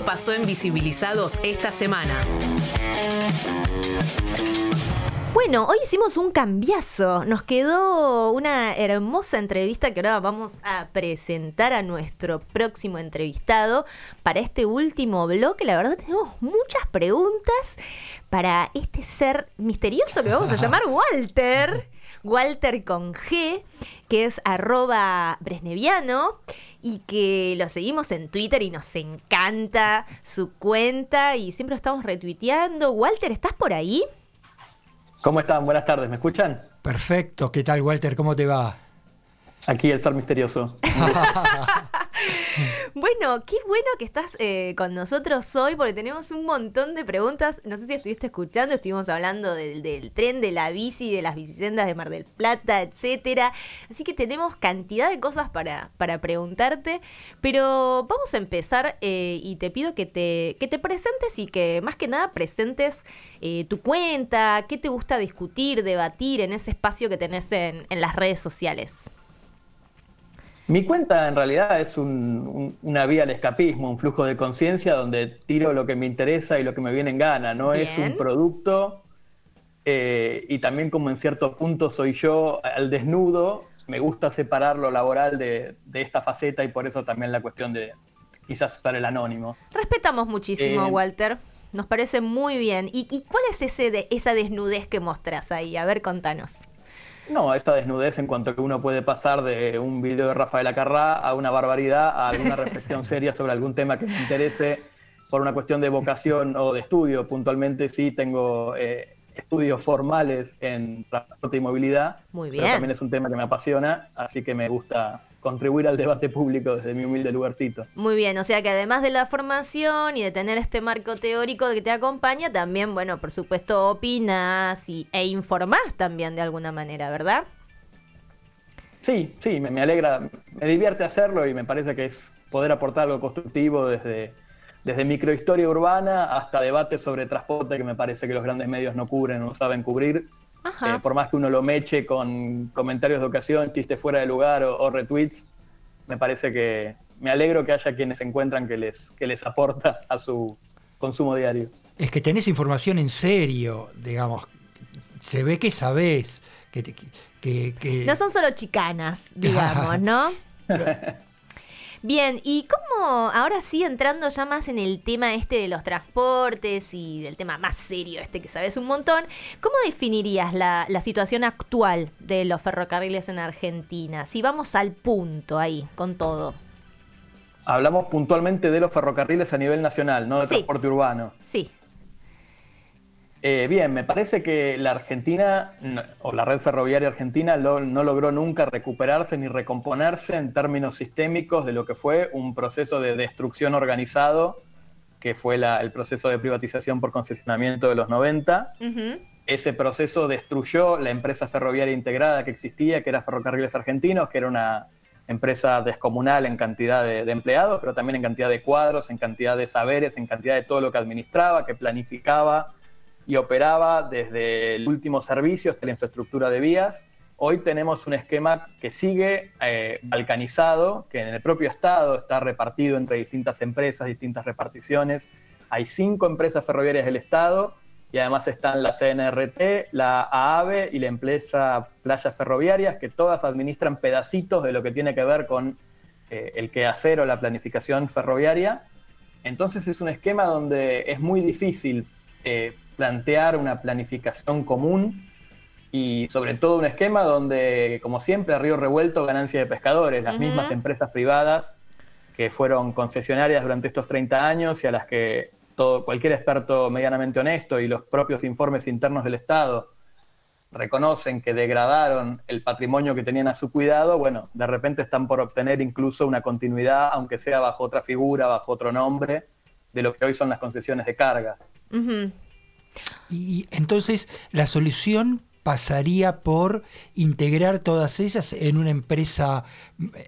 Esto pasó en Visibilizados esta semana. Bueno, hoy hicimos un cambiazo. Nos quedó una hermosa entrevista que ahora vamos a presentar a nuestro próximo entrevistado para este último bloque. La verdad tenemos muchas preguntas para este ser misterioso que vamos a llamar Walter. Walter con G, que es arroba bresneviano y que lo seguimos en Twitter y nos encanta su cuenta y siempre lo estamos retuiteando. Walter, ¿estás por ahí? ¿Cómo están? Buenas tardes, ¿me escuchan? Perfecto, ¿qué tal Walter? ¿Cómo te va? Aquí el ser misterioso. bueno, qué bueno que estás eh, con nosotros hoy porque tenemos un montón de preguntas. No sé si estuviste escuchando, estuvimos hablando del, tren, de la bici, de las bicisendas de Mar del Plata, etcétera. Así que tenemos cantidad de cosas para, para preguntarte. Pero vamos a empezar eh, y te pido que te, que te presentes y que más que nada presentes eh, tu cuenta, qué te gusta discutir, debatir en ese espacio que tenés en las redes sociales. Mi cuenta en realidad es una vía al escapismo, un flujo de conciencia donde tiro lo que me interesa y lo que me viene en gana. No es un producto eh, y también como en cierto punto soy yo al desnudo, me gusta separar lo laboral de, esta faceta y por eso también la cuestión de quizás estar el anónimo. Respetamos muchísimo, eh, Walter. Nos parece muy bien. ¿Y, cuál es ese de, esa desnudez que mostrás ahí? A ver, contanos. No, esta desnudez en cuanto a que uno puede pasar de un video de Rafael Acarrá a una barbaridad, a alguna reflexión seria sobre algún tema que me interese por una cuestión de vocación o de estudio. Puntualmente sí tengo eh, estudios formales en transporte y movilidad. Muy bien. Pero también es un tema que me apasiona, así que me gusta contribuir al debate público desde mi humilde lugarcito. Muy bien, o sea que además de la formación y de tener este marco teórico que te acompaña, también, bueno, por supuesto, opinas y, e informás también de alguna manera, ¿verdad? Sí, sí, me, alegra, me divierte hacerlo y me parece que es poder aportar algo constructivo desde, desde microhistoria urbana hasta debates sobre transporte que me parece que los grandes medios no cubren o no saben cubrir eh, por más que uno lo meche con comentarios de ocasión, chistes fuera de lugar o, retweets, me parece que me alegro que haya quienes encuentran que les, que les aporta a su consumo diario. Es que tenés información en serio, digamos. Se ve que sabés. Que, que, que... No son solo chicanas, digamos, ¿no? Bien, y cómo, ahora sí entrando ya más en el tema este de los transportes y del tema más serio este que sabes un montón, ¿cómo definirías la, situación actual de los ferrocarriles en Argentina? Si vamos al punto ahí, con todo. Hablamos puntualmente de los ferrocarriles a nivel nacional, no de transporte urbano. Sí. Eh, bien, me parece que la Argentina o la red ferroviaria argentina no logró nunca recuperarse ni recomponerse en términos sistémicos de lo que fue un proceso de destrucción organizado, que fue el proceso de privatización por concesionamiento de los 90. Ese proceso destruyó la empresa ferroviaria integrada que existía, que era Ferrocarriles Argentinos, que era una empresa descomunal en cantidad de empleados, pero también en cantidad de cuadros, en cantidad de saberes, en cantidad de todo lo que administraba, que planificaba y operaba desde el último servicio hasta la infraestructura de vías. Hoy tenemos un esquema que sigue eh, balcanizado, que en el propio Estado está repartido entre distintas empresas, distintas reparticiones. Hay cinco empresas ferroviarias del Estado y además están la CNRT, la AAVE y la empresa Playas Ferroviarias, que todas administran pedacitos de lo que tiene que ver con eh, el quehacer o la planificación ferroviaria. Entonces es un esquema donde es muy difícil eh, plantear una planificación común y sobre todo un esquema donde, como siempre, a río revuelto, ganancia de pescadores, las mismas empresas privadas que fueron concesionarias durante estos 30 años y a las que todo, cualquier experto medianamente honesto y los propios informes internos del Estado reconocen que degradaron el patrimonio que tenían a su cuidado, bueno, de repente están por obtener incluso una continuidad, aunque sea bajo otra figura, bajo otro nombre, de lo que hoy son las concesiones de cargas. Y entonces la solución pasaría por integrar todas esas en una empresa,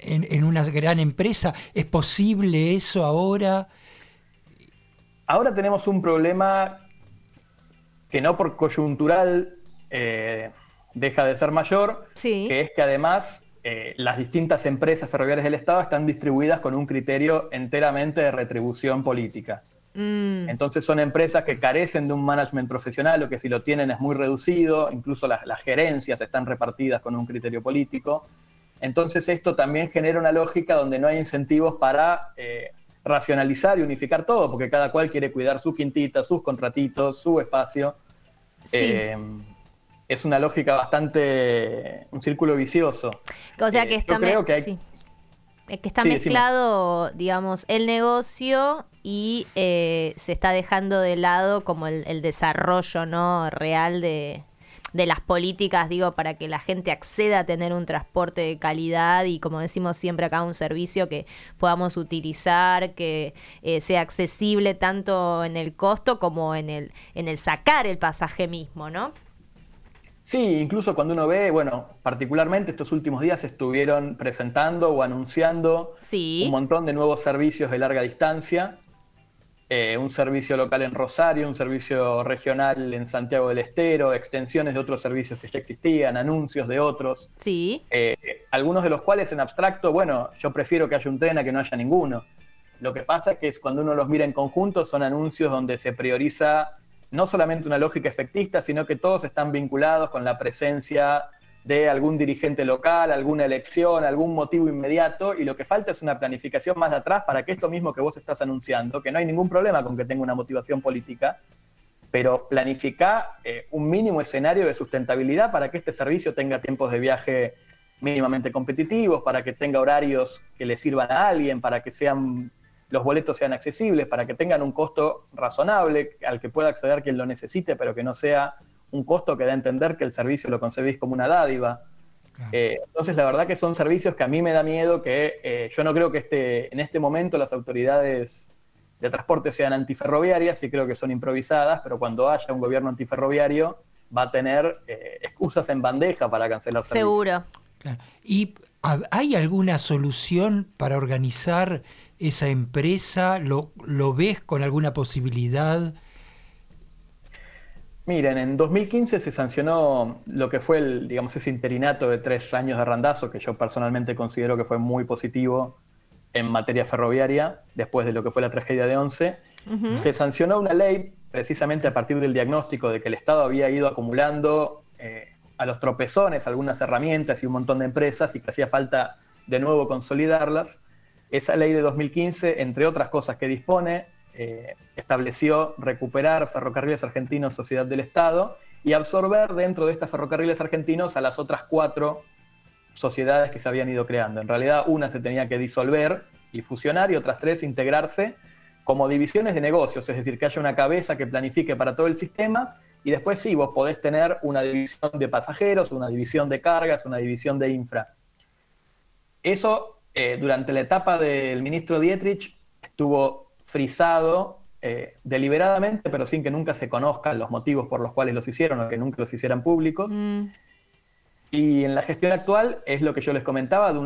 en, una gran empresa. ¿Es posible eso ahora? Ahora tenemos un problema que no por coyuntural eh, deja de ser mayor, que es que además eh, las distintas empresas ferroviarias del Estado están distribuidas con un criterio enteramente de retribución política. Mm. Entonces son empresas que carecen de un management profesional o que si lo tienen es muy reducido, incluso las, gerencias están repartidas con un criterio político. Entonces esto también genera una lógica donde no hay incentivos para eh, racionalizar y unificar todo, porque cada cual quiere cuidar su quintita, sus contratitos, su espacio. Eh, es una lógica bastante, un círculo vicioso. O sea que está, creo que que está mezclado, digamos, el negocio y eh, se está dejando de lado como el, desarrollo no real de, las políticas, digo, para que la gente acceda a tener un transporte de calidad y, como decimos siempre acá, un servicio que podamos utilizar, que eh, sea accesible tanto en el costo como en el, en el sacar el pasaje mismo, ¿no? Sí, incluso cuando uno ve, bueno, particularmente estos últimos días estuvieron presentando o anunciando un montón de nuevos servicios de larga distancia eh, un servicio local en Rosario, un servicio regional en Santiago del Estero, extensiones de otros servicios que ya existían, anuncios de otros. Sí. Eh, algunos de los cuales en abstracto, bueno, yo prefiero que haya un tren a que no haya ninguno. Lo que pasa es que cuando uno los mira en conjunto son anuncios donde se prioriza no solamente una lógica efectista, sino que todos están vinculados con la presencia de algún dirigente local, alguna elección, algún motivo inmediato, y lo que falta es una planificación más de atrás para que esto mismo que vos estás anunciando, que no hay ningún problema con que tenga una motivación política, pero planificar eh, un mínimo escenario de sustentabilidad para que este servicio tenga tiempos de viaje mínimamente competitivos, para que tenga horarios que le sirvan a alguien, para que sean los boletos sean accesibles, para que tengan un costo razonable al que pueda acceder quien lo necesite, pero que no sea un costo que da a entender que el servicio lo concebís como una dádiva. Eh, entonces, la verdad que son servicios que a mí me da miedo que eh, yo no creo que este, en este momento las autoridades de transporte sean antiferroviarias, y creo que son improvisadas, pero cuando haya un gobierno antiferroviario va a tener eh, excusas en bandeja para cancelar servicios. Seguro. ¿Y hay alguna solución para organizar esa empresa? ¿Lo, lo ves con alguna posibilidad? Miren, en 2015 se sancionó lo que fue el, digamos, ese interinato de tres años de randazo, que yo personalmente considero que fue muy positivo en materia ferroviaria, después de lo que fue la tragedia de Once. Se sancionó una ley precisamente a partir del diagnóstico de que el Estado había ido acumulando eh, a los tropezones algunas herramientas y un montón de empresas y que hacía falta de nuevo consolidarlas. Esa ley de 2015, entre otras cosas que dispone, eh, estableció recuperar Ferrocarriles Argentinos Sociedad del Estado y absorber dentro de estas ferrocarriles argentinos a las otras cuatro sociedades que se habían ido creando. En realidad una se tenía que disolver y fusionar y otras tres integrarse como divisiones de negocios, es decir, que haya una cabeza que planifique para todo el sistema y después sí, vos podés tener una división de pasajeros, una división de cargas, una división de infra. Eso eh, durante la etapa del ministro Dietrich estuvo frisado eh, deliberadamente, pero sin que nunca se conozcan los motivos por los cuales los hicieron o que nunca los hicieran públicos. Mm. Y en la gestión actual es lo que yo les comentaba de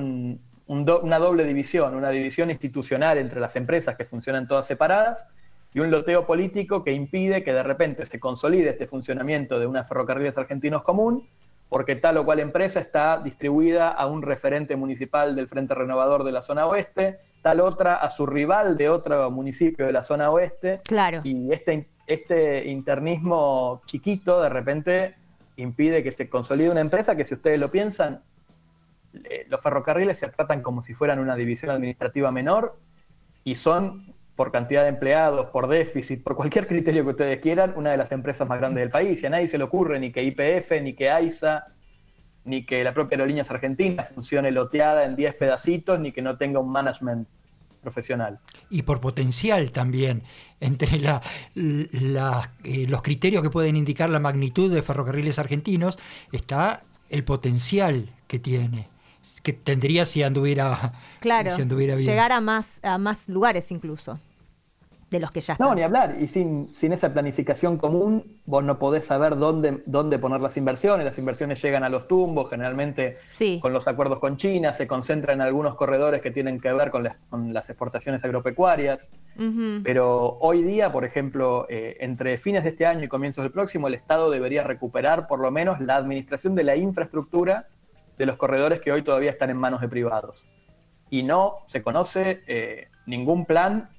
una doble división, una división institucional entre las empresas que funcionan todas separadas y un loteo político que impide que de repente se consolide este funcionamiento de unas ferrocarriles argentinos común, porque tal o cual empresa está distribuida a un referente municipal del Frente Renovador de la zona oeste, tal otra a su rival de otro municipio de la zona oeste. Claro. Y este, este internismo chiquito de repente impide que se consolide una empresa que si ustedes lo piensan, los ferrocarriles se tratan como si fueran una división administrativa menor y son por cantidad de empleados, por déficit, por cualquier criterio que ustedes quieran, una de las empresas más grandes del país. Y a nadie se le ocurre ni que IPF, ni que AISA, ni que la propia Aerolíneas Argentinas funcione loteada en 10 pedacitos, ni que no tenga un management profesional. Y por potencial también, entre la, eh, los criterios que pueden indicar la magnitud de ferrocarriles argentinos, está el potencial que tiene que tendría si anduviera, claro, si anduviera bien. llegar a más, a más lugares incluso de los que ya están. No, ni hablar. Y sin, sin esa planificación común, vos no podés saber dónde, dónde poner las inversiones. Las inversiones llegan a los tumbos, generalmente con los acuerdos con China, se concentran en algunos corredores que tienen que ver con las, con las exportaciones agropecuarias. Pero hoy día, por ejemplo, eh, entre fines de este año y comienzos del próximo, el Estado debería recuperar por lo menos la administración de la infraestructura de los corredores que hoy todavía están en manos de privados. Y no se conoce eh, ningún plan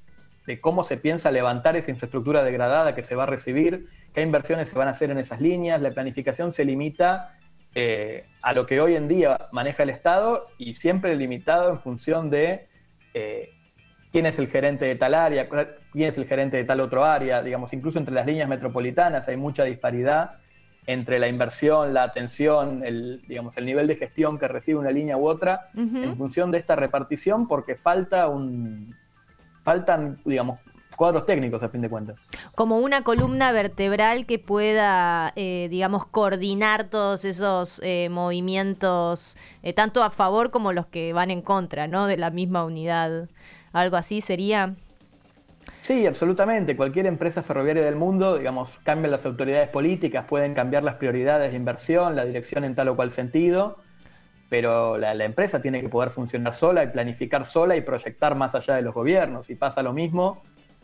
de cómo se piensa levantar esa infraestructura degradada que se va a recibir, qué inversiones se van a hacer en esas líneas. La planificación se limita eh, a lo que hoy en día maneja el Estado y siempre limitado en función de eh, quién es el gerente de tal área, quién es el gerente de tal otro área. Digamos, incluso entre las líneas metropolitanas hay mucha disparidad entre la inversión, la atención, el, digamos, el nivel de gestión que recibe una línea u otra, en función de esta repartición, porque falta un, faltan, digamos, cuadros técnicos a fin de cuentas. Como una columna vertebral que pueda, eh, digamos, coordinar todos esos eh, movimientos, eh, tanto a favor como los que van en contra, ¿no? De la misma unidad. Algo así sería. Sí, absolutamente. Cualquier empresa ferroviaria del mundo, digamos, cambian las autoridades políticas, pueden cambiar las prioridades de inversión, la dirección en tal o cual sentido, pero la, empresa tiene que poder funcionar sola y planificar sola y proyectar más allá de los gobiernos. Y pasa lo mismo,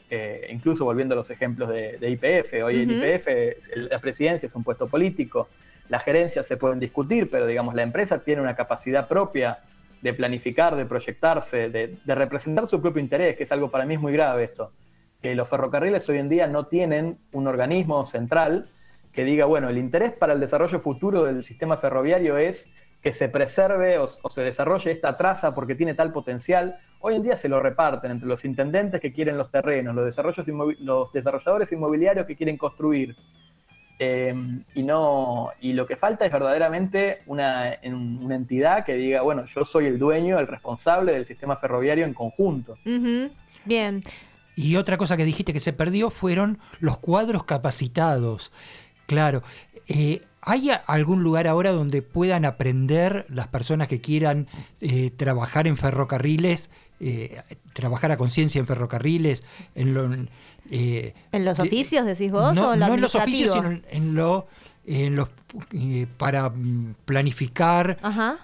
eh, incluso volviendo a los ejemplos de, IPF. Hoy en IPF la presidencia es un puesto político, las gerencias se pueden discutir, pero digamos, la empresa tiene una capacidad propia de planificar, de proyectarse, de, de representar su propio interés, que es algo para mí es muy grave esto que los ferrocarriles hoy en día no tienen un organismo central que diga, bueno, el interés para el desarrollo futuro del sistema ferroviario es que se preserve o, se desarrolle esta traza porque tiene tal potencial. Hoy en día se lo reparten entre los intendentes que quieren los terrenos, los, desarrollos los desarrolladores inmobiliarios que quieren construir. Eh, y, no, y lo que falta es verdaderamente una, una, entidad que diga, bueno, yo soy el dueño, el responsable del sistema ferroviario en conjunto. Bien. Y otra cosa que dijiste que se perdió fueron los cuadros capacitados. Claro, eh, ¿hay algún lugar ahora donde puedan aprender las personas que quieran eh, trabajar en ferrocarriles, eh, trabajar a conciencia en ferrocarriles, en, ¿En los oficios, decís vos? No, o en, no en los oficios, sino en, lo, en los, para mm, planificar,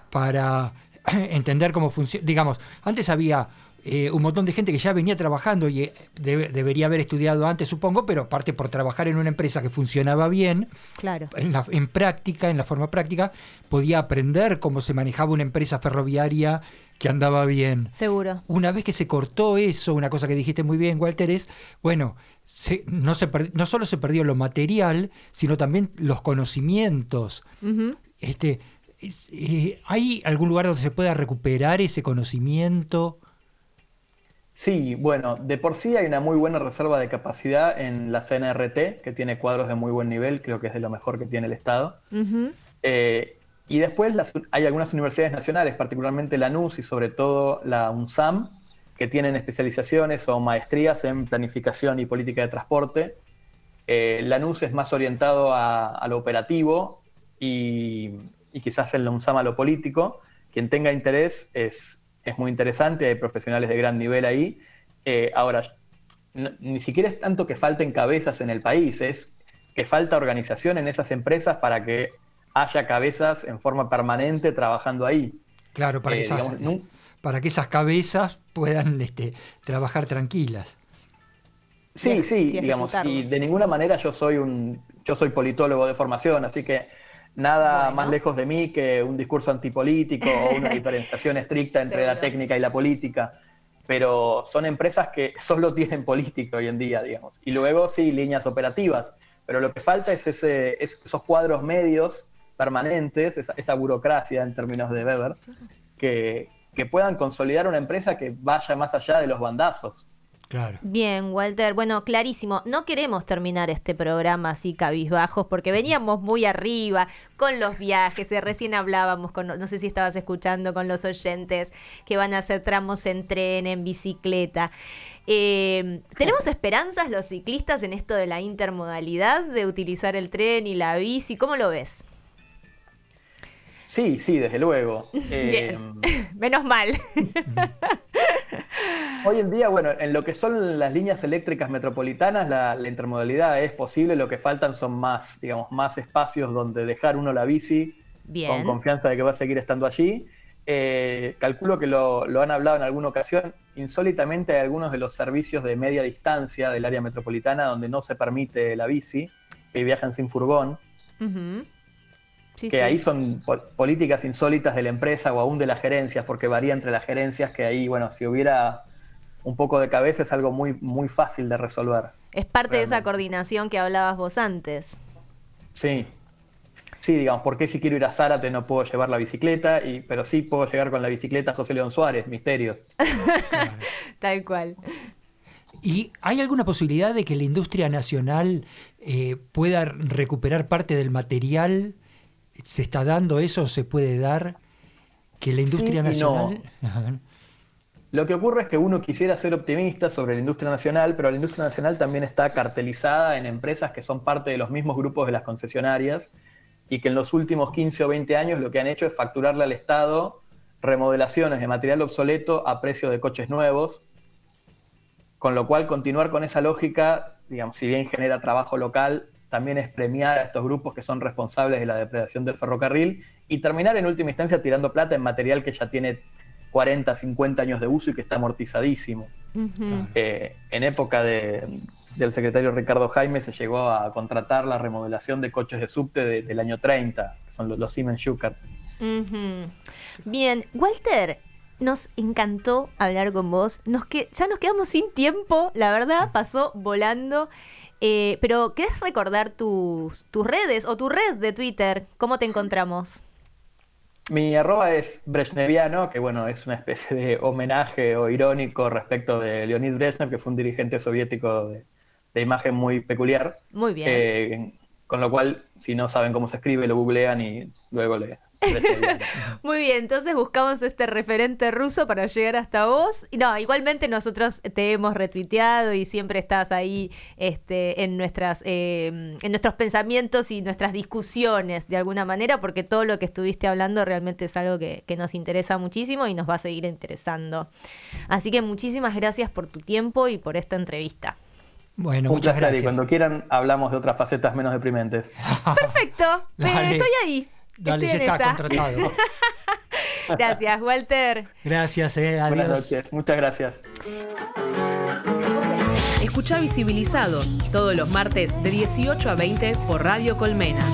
para entender cómo funciona. Digamos, antes había eh, un montón de gente que ya venía trabajando y eh, debería haber estudiado antes, supongo, pero aparte por trabajar en una empresa que funcionaba bien, claro. en, la, en práctica, en la forma práctica, podía aprender cómo se manejaba una empresa ferroviaria que andaba bien. Seguro. Una vez que se cortó eso, una cosa que dijiste muy bien, Walter, es, bueno, no, se no solo se perdió lo material, sino también los conocimientos. este, eh, ¿Hay algún lugar donde se pueda recuperar ese conocimiento? Sí, bueno, de por sí hay una muy buena reserva de capacidad en la CNRT, que tiene cuadros de muy buen nivel, creo que es de lo mejor que tiene el Estado. Eh, y después hay algunas universidades nacionales, particularmente la NUS y sobre todo la UNSAM, que tienen especializaciones o maestrías en planificación y política de transporte. Eh, la NUS es más orientado a, lo operativo y, y, quizás en la UNSAM a lo político. Quien tenga interés es es muy interesante, hay profesionales de gran nivel ahí. Eh, ahora, ni siquiera es tanto que falten cabezas en el país, es que falta organización en esas empresas para que haya cabezas en forma permanente trabajando ahí. Claro, para, que, eh, esas, para que esas cabezas puedan este, trabajar tranquilas. Sí, sí, digamos, y de ninguna manera yo soy un, yo soy politólogo de formación, así que Nada más lejos de mí que un discurso antipolítico o una diferenciación estricta entre la técnica y la política. Pero son empresas que solo tienen política hoy en día, digamos. Y luego sí, líneas operativas. Pero lo que falta es, ese, esos cuadros medios permanentes, esa, burocracia en términos de Weber, que, que puedan consolidar una empresa que vaya más allá de los bandazos. Bien, Walter. Bueno, clarísimo. No queremos terminar este programa así cabizbajos porque veníamos muy arriba con los viajes. Eh, recién hablábamos con, no sé si estabas escuchando con los oyentes que van a hacer tramos en tren, en bicicleta. Eh, ¿Tenemos esperanzas los ciclistas en esto de la intermodalidad, de utilizar el tren y la bici? ¿Cómo lo ves? Sí, sí, desde luego. Eh, Menos mal. Hoy en día, bueno, en lo que son las líneas eléctricas metropolitanas, la, intermodalidad es posible, lo que faltan son más, digamos, más espacios donde dejar uno la bici con confianza de que va a seguir estando allí. Eh, calculo que lo, han hablado en alguna ocasión. Insólitamente hay algunos de los servicios de media distancia del área metropolitana donde no se permite la bici, que viajan sin furgón. que ahí son políticas insólitas de la empresa o aún de las gerencias, porque varía entre las gerencias, que ahí, bueno, si hubiera un poco de cabeza es algo muy, muy fácil de resolver. Es parte de esa coordinación que hablabas vos antes. Sí. Sí, digamos, ¿por qué si quiero ir a Zárate no puedo llevar la bicicleta? Y, pero sí puedo llegar con la bicicleta a José León Suárez, misterios. Tal cual. ¿Y hay alguna posibilidad de que la industria nacional eh, pueda recuperar parte del material? ¿Se está dando eso? ¿Se puede dar? Que la industria nacional... Lo que ocurre es que uno quisiera ser optimista sobre la industria nacional, pero la industria nacional también está cartelizada en empresas que son parte de los mismos grupos de las concesionarias y que en los últimos 15 o 20 años lo que han hecho es facturarle al Estado remodelaciones de material obsoleto a precio de coches nuevos, con lo cual continuar con esa lógica, digamos, si bien genera trabajo local, también es premiar a estos grupos que son responsables de la depredación del ferrocarril y terminar en última instancia tirando plata en material que ya tiene 40, 50 años de uso y que está amortizadísimo. Eh, en época del secretario Ricardo Jaime se llegó a contratar la remodelación de coches de subte del año 30, que son los, Siemens Schuckert. Bien, Walter, nos encantó hablar con vos. Nos que, ya nos quedamos sin tiempo, la verdad, pasó volando. Eh, pero, ¿querés recordar tus, tus redes o tu red de Twitter? ¿Cómo te encontramos? Mi arroba es Brezhneviano, que bueno, es una especie de homenaje o irónico respecto de Leonid Brezhnev, que fue un dirigente soviético de, imagen muy peculiar. Muy bien. Eh, con lo cual, si no saben cómo se escribe, lo googlean y luego le, Muy bien, entonces buscamos este referente ruso para llegar hasta vos. No, igualmente nosotros te hemos retuiteado y siempre estás ahí este, en, nuestras, em, en nuestros pensamientos y nuestras discusiones de alguna manera, porque todo lo que estuviste hablando realmente es algo que, nos interesa muchísimo y nos va a seguir interesando. Así que muchísimas gracias por tu tiempo y por esta entrevista. Bueno, muchas gracias. Y cuando quieran hablamos de otras facetas menos deprimentes. Perfecto, estoy ahí. Dale, ya está contratado. gracias, Walter. Gracias, eh, adiós. Buenas noches, muchas gracias. Escucha Visibilizados todos los martes de 18 a 20 por Radio Colmena.